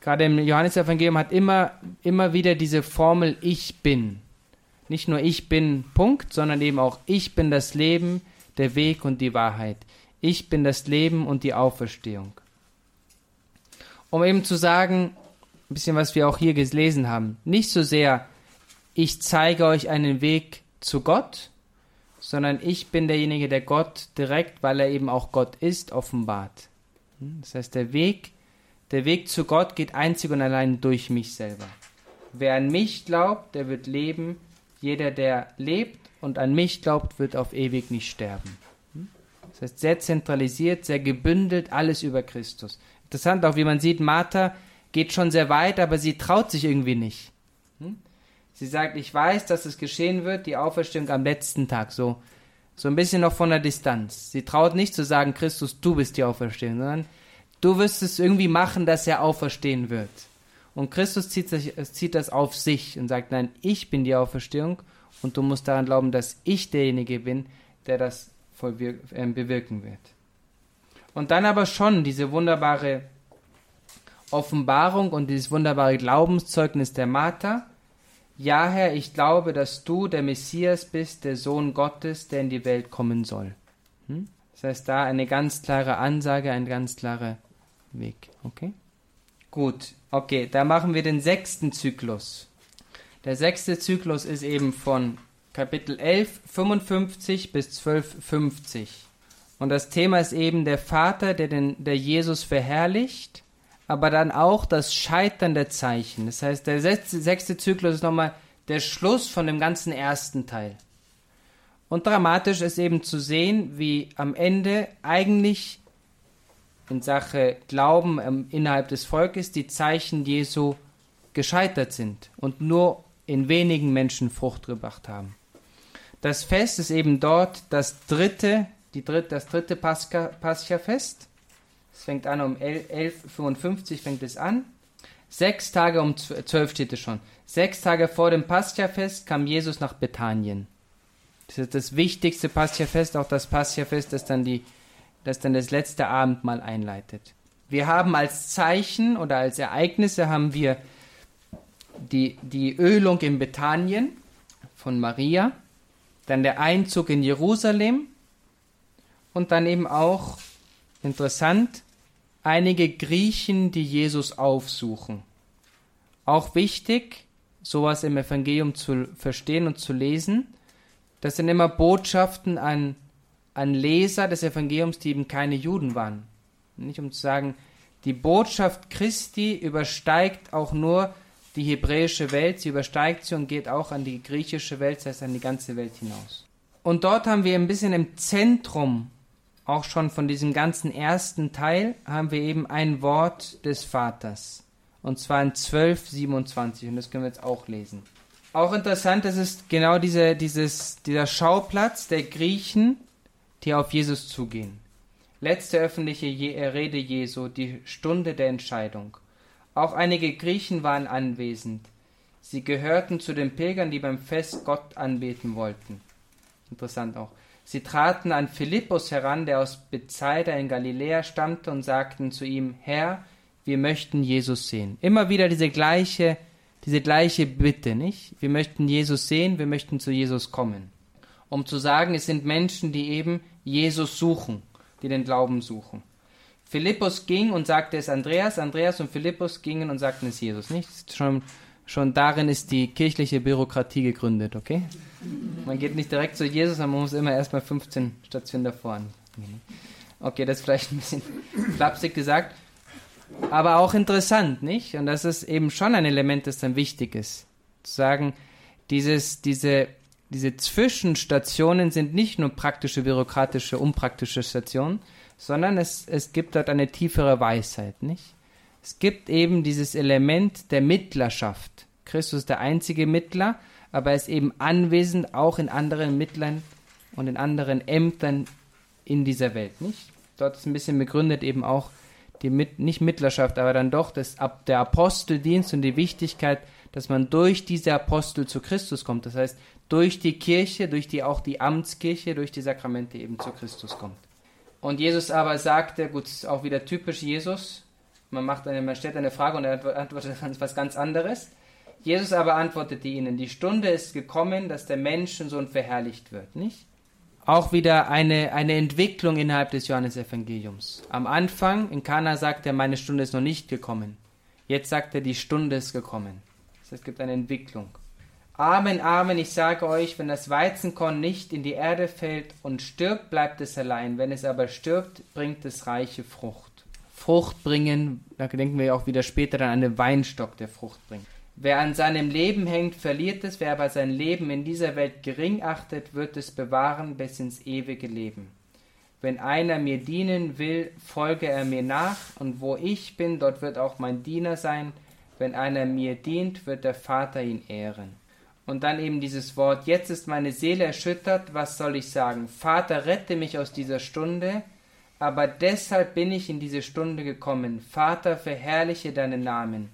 [SPEAKER 2] gerade im Johannesevangelium, hat immer, immer wieder diese Formel Ich bin. Nicht nur Ich bin, Punkt, sondern eben auch Ich bin das Leben, der Weg und die Wahrheit. Ich bin das Leben und die Auferstehung. Um eben zu sagen, ein bisschen was wir auch hier gelesen haben, nicht so sehr, ich zeige euch einen Weg zu Gott, sondern ich bin derjenige, der Gott direkt, weil er eben auch Gott ist, offenbart. Das heißt, der Weg, der Weg zu Gott geht einzig und allein durch mich selber. Wer an mich glaubt, der wird leben. Jeder, der lebt und an mich glaubt, wird auf ewig nicht sterben. Das heißt, sehr zentralisiert, sehr gebündelt, alles über Christus. Interessant auch, wie man sieht, Martha geht schon sehr weit, aber sie traut sich irgendwie nicht. Hm? Sie sagt, ich weiß, dass es geschehen wird, die Auferstehung am letzten Tag, so, so ein bisschen noch von der Distanz. Sie traut nicht zu sagen, Christus, du bist die Auferstehung, sondern du wirst es irgendwie machen, dass er auferstehen wird. Und Christus zieht, sich, zieht das auf sich und sagt, nein, ich bin die Auferstehung und du musst daran glauben, dass ich derjenige bin, der das äh, bewirken wird. Und dann aber schon diese wunderbare Offenbarung und dieses wunderbare Glaubenszeugnis der Martha. Ja, Herr, ich glaube, dass du der Messias bist, der Sohn Gottes, der in die Welt kommen soll. Hm? Das heißt, da eine ganz klare Ansage, ein ganz klarer Weg. Okay? Gut, okay, da machen wir den sechsten Zyklus. Der sechste Zyklus ist eben von Kapitel 11, 55 bis 12, 50. Und das Thema ist eben der Vater, der, den, der Jesus verherrlicht, aber dann auch das Scheitern der Zeichen. Das heißt, der sechste, sechste Zyklus ist nochmal der Schluss von dem ganzen ersten Teil. Und dramatisch ist eben zu sehen, wie am Ende eigentlich in Sache Glauben ähm, innerhalb des Volkes die Zeichen Jesu gescheitert sind und nur in wenigen Menschen Frucht gebracht haben. Das Fest ist eben dort das dritte, die dritte, das dritte Pascha-Fest. Es fängt an um 11.55 fängt es an. Sechs Tage um zwölf steht es schon. Sechs Tage vor dem Pascha-Fest kam Jesus nach Bethanien. Das ist das wichtigste Pascha-Fest, auch das Pascha-Fest, das dann die, das dann das letzte Abendmahl einleitet. Wir haben als Zeichen oder als Ereignisse haben wir die, die Ölung in Bethanien von Maria, dann der Einzug in Jerusalem und dann eben auch, interessant, einige Griechen, die Jesus aufsuchen. Auch wichtig, sowas im Evangelium zu verstehen und zu lesen, das sind immer Botschaften an, an Leser des Evangeliums, die eben keine Juden waren. Nicht um zu sagen, die Botschaft Christi übersteigt auch nur die hebräische Welt, sie übersteigt sie und geht auch an die griechische Welt, das heißt an die ganze Welt hinaus. Und dort haben wir ein bisschen im Zentrum, auch schon von diesem ganzen ersten Teil, haben wir eben ein Wort des Vaters. Und zwar in 1227 und das können wir jetzt auch lesen. Auch interessant, das ist genau diese, dieses, dieser Schauplatz der Griechen, die auf Jesus zugehen. Letzte öffentliche Rede Jesu, die Stunde der Entscheidung. Auch einige Griechen waren anwesend. Sie gehörten zu den Pilgern, die beim Fest Gott anbeten wollten. Interessant auch. Sie traten an Philippus heran, der aus Bethsaida in Galiläa stammte, und sagten zu ihm: Herr, wir möchten Jesus sehen. Immer wieder diese gleiche, diese gleiche Bitte, nicht? Wir möchten Jesus sehen, wir möchten zu Jesus kommen. Um zu sagen, es sind Menschen, die eben Jesus suchen, die den Glauben suchen. Philippus ging und sagte es Andreas, Andreas und Philippus gingen und sagten es Jesus. Nicht? Schon, schon darin ist die kirchliche Bürokratie gegründet, okay? Man geht nicht direkt zu Jesus, sondern man muss immer erstmal 15 Stationen davor an. Okay, das ist vielleicht ein bisschen flapsig gesagt, aber auch interessant, nicht? Und das ist eben schon ein Element, das dann wichtig ist. Zu sagen, dieses, diese, diese Zwischenstationen sind nicht nur praktische, bürokratische, unpraktische Stationen, sondern es, es gibt dort eine tiefere Weisheit, nicht? Es gibt eben dieses Element der Mittlerschaft. Christus ist der einzige Mittler, aber er ist eben anwesend auch in anderen Mittlern und in anderen Ämtern in dieser Welt, nicht? Dort ist ein bisschen begründet eben auch die Mit nicht Mittlerschaft, aber dann doch das, der Aposteldienst und die Wichtigkeit, dass man durch diese Apostel zu Christus kommt. Das heißt, durch die Kirche, durch die auch die Amtskirche, durch die Sakramente eben zu Christus kommt. Und Jesus aber sagte, gut, ist auch wieder typisch Jesus, man, macht eine, man stellt eine Frage und er antwortet etwas ganz anderes. Jesus aber antwortete ihnen, die Stunde ist gekommen, dass der Menschensohn verherrlicht wird, nicht? Auch wieder eine, eine Entwicklung innerhalb des Johannesevangeliums. Am Anfang, in Kana, sagt er, meine Stunde ist noch nicht gekommen. Jetzt sagt er, die Stunde ist gekommen. Es gibt eine Entwicklung. Amen, Amen, ich sage euch, wenn das Weizenkorn nicht in die Erde fällt und stirbt, bleibt es allein. Wenn es aber stirbt, bringt es reiche Frucht. Frucht bringen, da denken wir auch wieder später an einen Weinstock, der Frucht bringt. Wer an seinem Leben hängt, verliert es, wer aber sein Leben in dieser Welt gering achtet, wird es bewahren bis ins ewige Leben. Wenn einer mir dienen will, folge er mir nach, und wo ich bin, dort wird auch mein Diener sein. Wenn einer mir dient, wird der Vater ihn ehren. Und dann eben dieses Wort, jetzt ist meine Seele erschüttert, was soll ich sagen? Vater, rette mich aus dieser Stunde, aber deshalb bin ich in diese Stunde gekommen. Vater, verherrliche deinen Namen.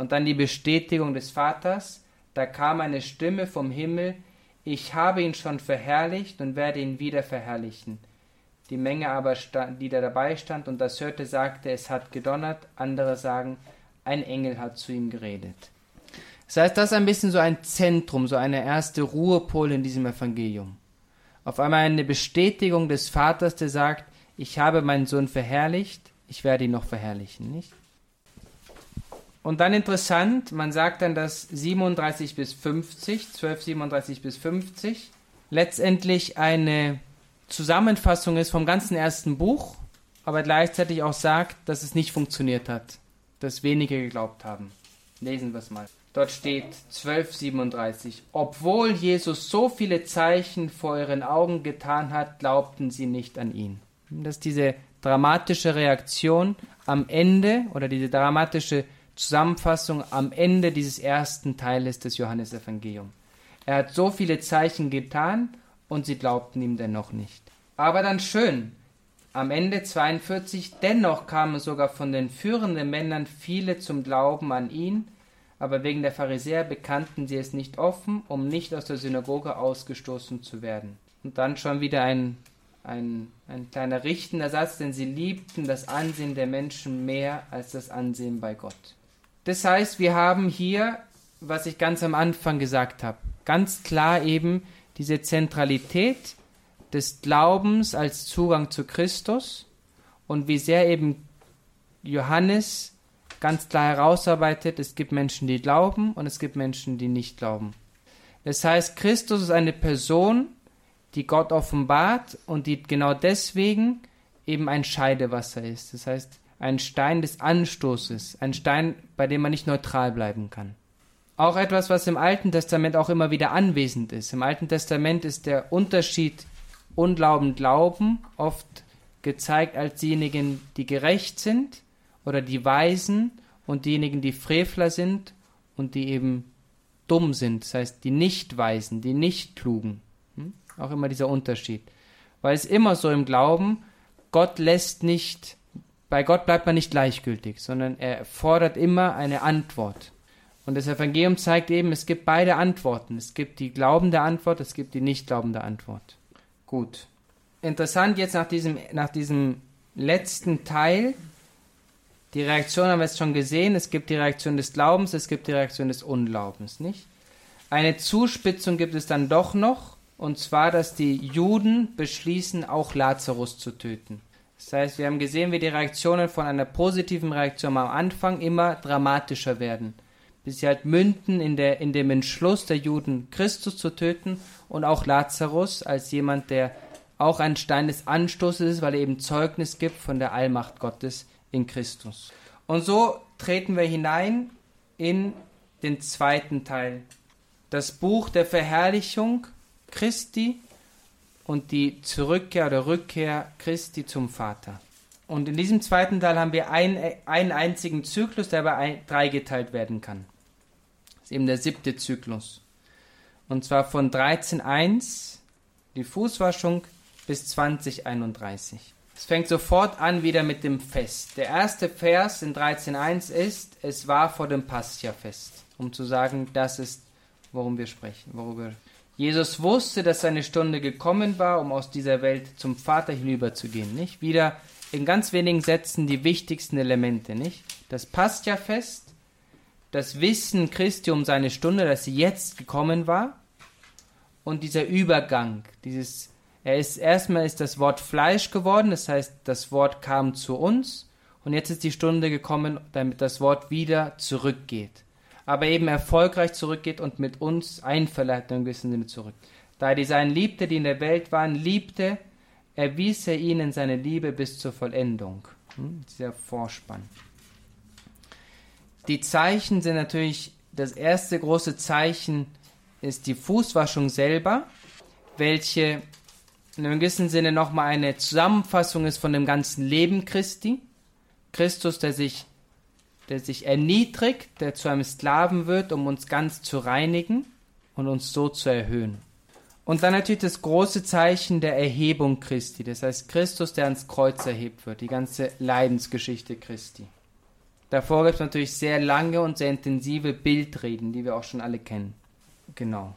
[SPEAKER 2] Und dann die Bestätigung des Vaters, da kam eine Stimme vom Himmel, ich habe ihn schon verherrlicht und werde ihn wieder verherrlichen. Die Menge aber, die da dabei stand und das hörte, sagte, es hat gedonnert, andere sagen, ein Engel hat zu ihm geredet. Das heißt, das ist ein bisschen so ein Zentrum, so eine erste Ruhepol in diesem Evangelium. Auf einmal eine Bestätigung des Vaters, der sagt, ich habe meinen Sohn verherrlicht, ich werde ihn noch verherrlichen, nicht? Und dann interessant, man sagt dann, dass 37 bis 50, 12, 37 bis 50, letztendlich eine Zusammenfassung ist vom ganzen ersten Buch, aber gleichzeitig auch sagt, dass es nicht funktioniert hat, dass wenige geglaubt haben. Lesen wir es mal. Dort steht 1237. Obwohl Jesus so viele Zeichen vor ihren Augen getan hat, glaubten sie nicht an ihn. Das ist diese dramatische Reaktion am Ende oder diese dramatische Zusammenfassung am Ende dieses ersten Teiles des Johannesevangeliums. Er hat so viele Zeichen getan und sie glaubten ihm dennoch nicht. Aber dann schön, am Ende 42, dennoch kamen sogar von den führenden Männern viele zum Glauben an ihn, aber wegen der Pharisäer bekannten sie es nicht offen, um nicht aus der Synagoge ausgestoßen zu werden. Und dann schon wieder ein, ein, ein kleiner richtender Satz, denn sie liebten das Ansehen der Menschen mehr als das Ansehen bei Gott. Das heißt, wir haben hier, was ich ganz am Anfang gesagt habe, ganz klar eben diese Zentralität des Glaubens als Zugang zu Christus und wie sehr eben Johannes ganz klar herausarbeitet, es gibt Menschen, die glauben und es gibt Menschen, die nicht glauben. Das heißt, Christus ist eine Person, die Gott offenbart und die genau deswegen eben ein Scheidewasser ist. Das heißt, ein Stein des Anstoßes, ein Stein, bei dem man nicht neutral bleiben kann. Auch etwas, was im Alten Testament auch immer wieder anwesend ist. Im Alten Testament ist der Unterschied Unglauben, Glauben oft gezeigt als diejenigen, die gerecht sind oder die Weisen und diejenigen, die Frevler sind und die eben dumm sind, das heißt die Nicht-Weisen, die Nicht-Klugen. Hm? Auch immer dieser Unterschied. Weil es immer so im Glauben, Gott lässt nicht, bei Gott bleibt man nicht gleichgültig, sondern er fordert immer eine Antwort. Und das Evangelium zeigt eben, es gibt beide Antworten. Es gibt die glaubende Antwort, es gibt die nicht glaubende Antwort. Gut. Interessant jetzt nach diesem, nach diesem letzten Teil die Reaktion haben wir jetzt schon gesehen. Es gibt die Reaktion des Glaubens, es gibt die Reaktion des Unglaubens, nicht? Eine Zuspitzung gibt es dann doch noch, und zwar, dass die Juden beschließen, auch Lazarus zu töten. Das heißt, wir haben gesehen, wie die Reaktionen von einer positiven Reaktion am Anfang immer dramatischer werden, bis sie halt münden in, der, in dem Entschluss der Juden, Christus zu töten und auch Lazarus als jemand, der auch ein Stein des Anstoßes ist, weil er eben Zeugnis gibt von der Allmacht Gottes in Christus. Und so treten wir hinein in den zweiten Teil. Das Buch der Verherrlichung Christi und die Zurückkehr oder Rückkehr Christi zum Vater. Und in diesem zweiten Teil haben wir einen, einen einzigen Zyklus, der aber ein, dreigeteilt werden kann. Das ist eben der siebte Zyklus. Und zwar von 13.1, die Fußwaschung, bis 2031. Es fängt sofort an wieder mit dem Fest. Der erste Vers in 13.1 ist, es war vor dem Pascha-Fest, um zu sagen, das ist, worum wir sprechen. Worüber Jesus wusste, dass seine Stunde gekommen war, um aus dieser Welt zum Vater hinüberzugehen. Nicht? Wieder in ganz wenigen Sätzen die wichtigsten Elemente. Nicht? Das Pascha-Fest, das Wissen Christi um seine Stunde, dass sie jetzt gekommen war, und dieser Übergang, dieses er ist erstmal ist das Wort Fleisch geworden, das heißt, das Wort kam zu uns und jetzt ist die Stunde gekommen, damit das Wort wieder zurückgeht. Aber eben erfolgreich zurückgeht und mit uns einverleibt in einem gewissen Sinne zurück. Da er die Seinen liebte, die in der Welt waren, liebte, erwies er ihnen seine Liebe bis zur Vollendung. Hm? Dieser Vorspann. Die Zeichen sind natürlich, das erste große Zeichen ist die Fußwaschung selber, welche in einem gewissen Sinne nochmal eine Zusammenfassung ist von dem ganzen Leben Christi. Christus, der sich, der sich erniedrigt, der zu einem Sklaven wird, um uns ganz zu reinigen und uns so zu erhöhen. Und dann natürlich das große Zeichen der Erhebung Christi, das heißt Christus, der ans Kreuz erhebt wird, die ganze Leidensgeschichte Christi. Davor gibt es natürlich sehr lange und sehr intensive Bildreden, die wir auch schon alle kennen. Genau.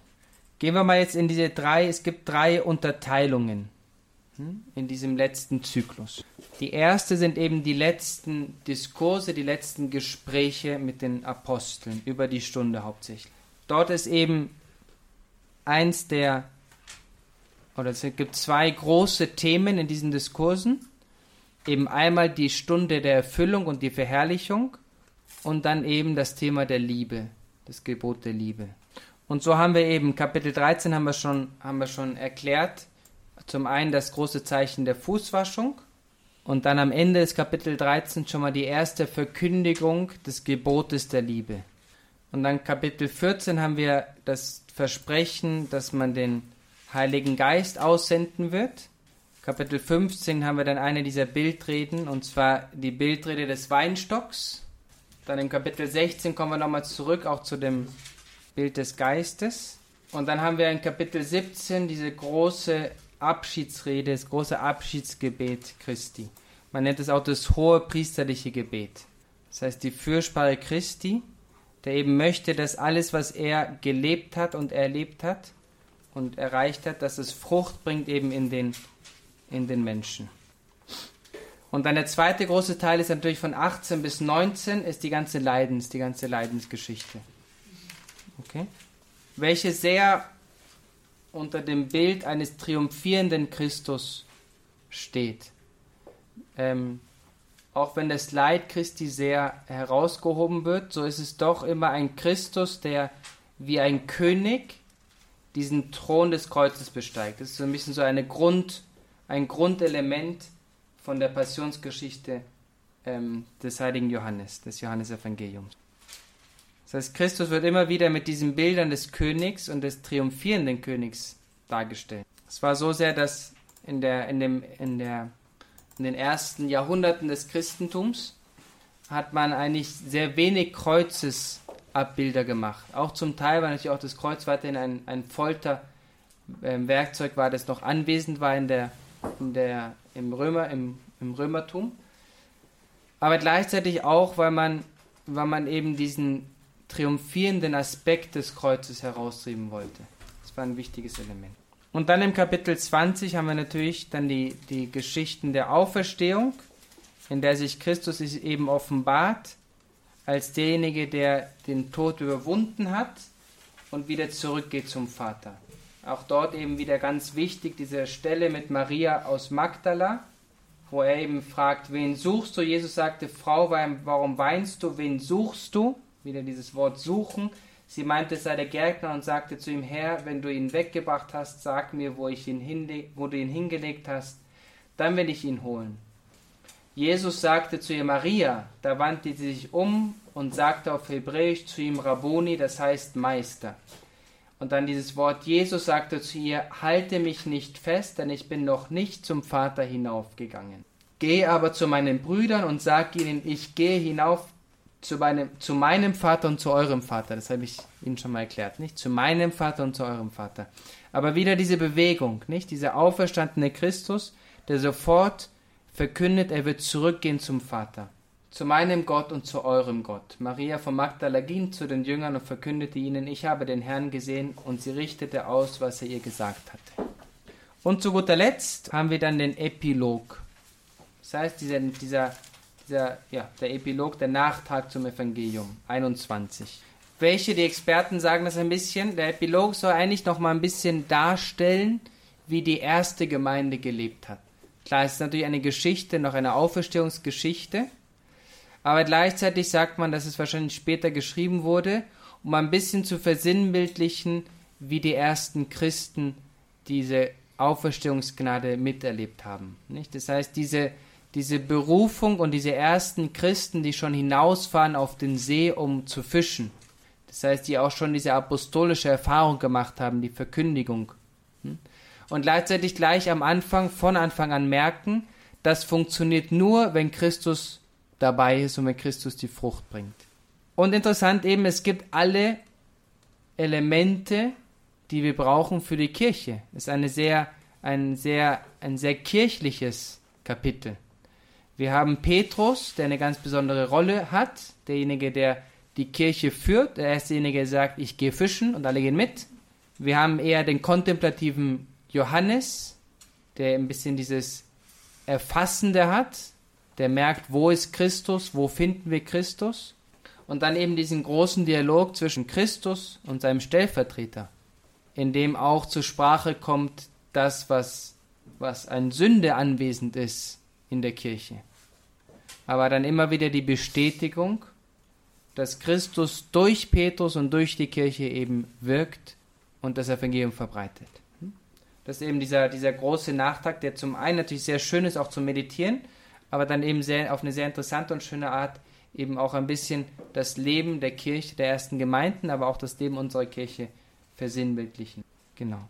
[SPEAKER 2] Gehen wir mal jetzt in diese drei, es gibt drei Unterteilungen in diesem letzten Zyklus. Die erste sind eben die letzten Diskurse, die letzten Gespräche mit den Aposteln über die Stunde hauptsächlich. Dort ist eben eins der, oder es gibt zwei große Themen in diesen Diskursen. Eben einmal die Stunde der Erfüllung und die Verherrlichung und dann eben das Thema der Liebe, das Gebot der Liebe. Und so haben wir eben Kapitel 13 haben wir schon, haben wir schon erklärt. Zum einen das große Zeichen der Fußwaschung und dann am Ende des Kapitel 13 schon mal die erste Verkündigung des Gebotes der Liebe. Und dann Kapitel 14 haben wir das Versprechen, dass man den Heiligen Geist aussenden wird. Kapitel 15 haben wir dann eine dieser Bildreden, und zwar die Bildrede des Weinstocks. Dann im Kapitel 16 kommen wir nochmal zurück, auch zu dem Bild des Geistes. Und dann haben wir in Kapitel 17 diese große Abschiedsrede, das große Abschiedsgebet Christi. Man nennt es auch das hohe priesterliche Gebet. Das heißt, die Fürsprache Christi, der eben möchte, dass alles, was er gelebt hat und erlebt hat und erreicht hat, dass es Frucht bringt eben in den, in den Menschen. Und dann der zweite große Teil ist natürlich von 18 bis 19, ist die ganze Leidens, die ganze Leidensgeschichte okay, welche sehr unter dem Bild eines triumphierenden Christus steht. Ähm, auch wenn das Leid Christi sehr herausgehoben wird, so ist es doch immer ein Christus, der wie ein König diesen Thron des Kreuzes besteigt. Das ist so ein bisschen so eine Grund, ein Grundelement von der Passionsgeschichte ähm, des heiligen Johannes, des Johannesevangeliums. Das heißt, Christus wird immer wieder mit diesen Bildern des Königs und des triumphierenden Königs dargestellt. Es war so sehr, dass in, der, in, dem, in, der, in den ersten Jahrhunderten des Christentums hat man eigentlich sehr wenig Kreuzesabbilder gemacht. Auch zum Teil, weil natürlich auch das Kreuz weiterhin ein, ein Folterwerkzeug ähm, war, das noch anwesend war in der, in der, im, Römer, im, im Römertum. Aber gleichzeitig auch, weil man, weil man eben diesen triumphierenden Aspekt des Kreuzes heraustrieben wollte. Das war ein wichtiges Element. Und dann im Kapitel 20 haben wir natürlich dann die, die Geschichten der Auferstehung, in der sich Christus eben offenbart als derjenige, der den Tod überwunden hat und wieder zurückgeht zum Vater. Auch dort eben wieder ganz wichtig diese Stelle mit Maria aus Magdala, wo er eben fragt, wen suchst du? Jesus sagte, Frau, warum weinst du? Wen suchst du? Wieder dieses Wort suchen. Sie meinte, es sei der Gärtner und sagte zu ihm, Herr, wenn du ihn weggebracht hast, sag mir, wo, ich ihn wo du ihn hingelegt hast, dann will ich ihn holen. Jesus sagte zu ihr Maria, da wandte sie sich um und sagte auf Hebräisch zu ihm Rabboni, das heißt Meister. Und dann dieses Wort Jesus sagte zu ihr, halte mich nicht fest, denn ich bin noch nicht zum Vater hinaufgegangen. Geh aber zu meinen Brüdern und sag ihnen, ich gehe hinauf zu meinem, zu meinem Vater und zu eurem Vater. Das habe ich Ihnen schon mal erklärt, nicht? Zu meinem Vater und zu eurem Vater. Aber wieder diese Bewegung, nicht? Dieser auferstandene Christus, der sofort verkündet, er wird zurückgehen zum Vater. Zu meinem Gott und zu eurem Gott. Maria von Magdala ging zu den Jüngern und verkündete ihnen, ich habe den Herrn gesehen und sie richtete aus, was er ihr gesagt hatte. Und zu guter Letzt haben wir dann den Epilog. Das heißt, dieser, dieser der, ja, der Epilog, der Nachtrag zum Evangelium 21. Welche, die Experten sagen das ein bisschen, der Epilog soll eigentlich noch mal ein bisschen darstellen, wie die erste Gemeinde gelebt hat. Klar, es ist natürlich eine Geschichte, noch eine Auferstehungsgeschichte, aber gleichzeitig sagt man, dass es wahrscheinlich später geschrieben wurde, um ein bisschen zu versinnbildlichen, wie die ersten Christen diese Auferstehungsgnade miterlebt haben. Nicht? Das heißt, diese diese Berufung und diese ersten Christen, die schon hinausfahren auf den See, um zu fischen. Das heißt, die auch schon diese apostolische Erfahrung gemacht haben, die Verkündigung Hm? Und gleichzeitig gleich am Anfang, von Anfang an merken, das funktioniert nur, wenn Christus dabei ist und wenn Christus die Frucht bringt. Und interessant eben, es gibt alle Elemente, die wir brauchen für die Kirche. Es ist eine sehr, ein, sehr, ein sehr kirchliches Kapitel. Wir haben Petrus, der eine ganz besondere Rolle hat, derjenige, der die Kirche führt. Er ist derjenige, der sagt, ich gehe fischen und alle gehen mit. Wir haben eher den kontemplativen Johannes, der ein bisschen dieses Erfassende hat, der merkt, wo ist Christus, wo finden wir Christus. Und dann eben diesen großen Dialog zwischen Christus und seinem Stellvertreter, in dem auch zur Sprache kommt das, was, was an Sünde anwesend ist in der Kirche. Aber dann immer wieder die Bestätigung, dass Christus durch Petrus und durch die Kirche eben wirkt und das Evangelium verbreitet. Das ist eben dieser, dieser große Nachtrag, der zum einen natürlich sehr schön ist, auch zum Meditieren, aber dann eben sehr, auf eine sehr interessante und schöne Art eben auch ein bisschen das Leben der Kirche, der ersten Gemeinden, aber auch das Leben unserer Kirche versinnbildlichen. Genau.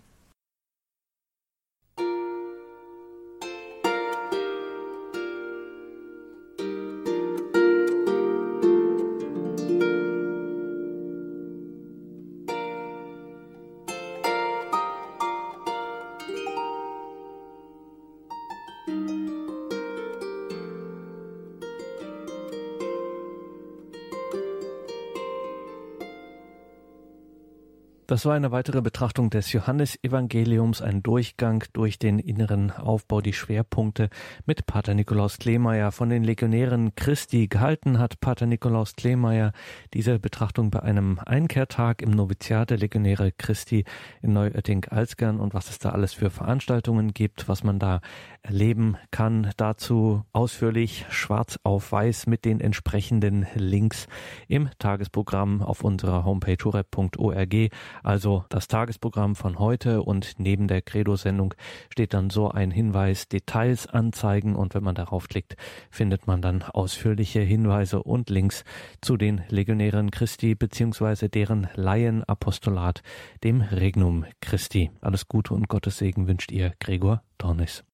[SPEAKER 1] Das war eine weitere Betrachtung des Johannesevangeliums, ein Durchgang durch den inneren Aufbau, die Schwerpunkte mit Pater Nikolaus Kleemeyer von den Legionären Christi gehalten hat. Pater Nikolaus Kleemeyer diese Betrachtung bei einem Einkehrtag im Noviziat der Legionäre Christi in Neuötting-Alzgern und was es da alles für Veranstaltungen gibt, was man da erleben kann. Dazu ausführlich schwarz auf weiß mit den entsprechenden Links im Tagesprogramm auf unserer Homepage horeb.org. Also das Tagesprogramm von heute und neben der Credo-Sendung steht dann so ein Hinweis, Details anzeigen und wenn man darauf klickt, findet man dann ausführliche Hinweise und Links zu den Legionären Christi beziehungsweise deren Laienapostolat, dem Regnum Christi. Alles Gute und Gottes Segen wünscht ihr Gregor Dornis.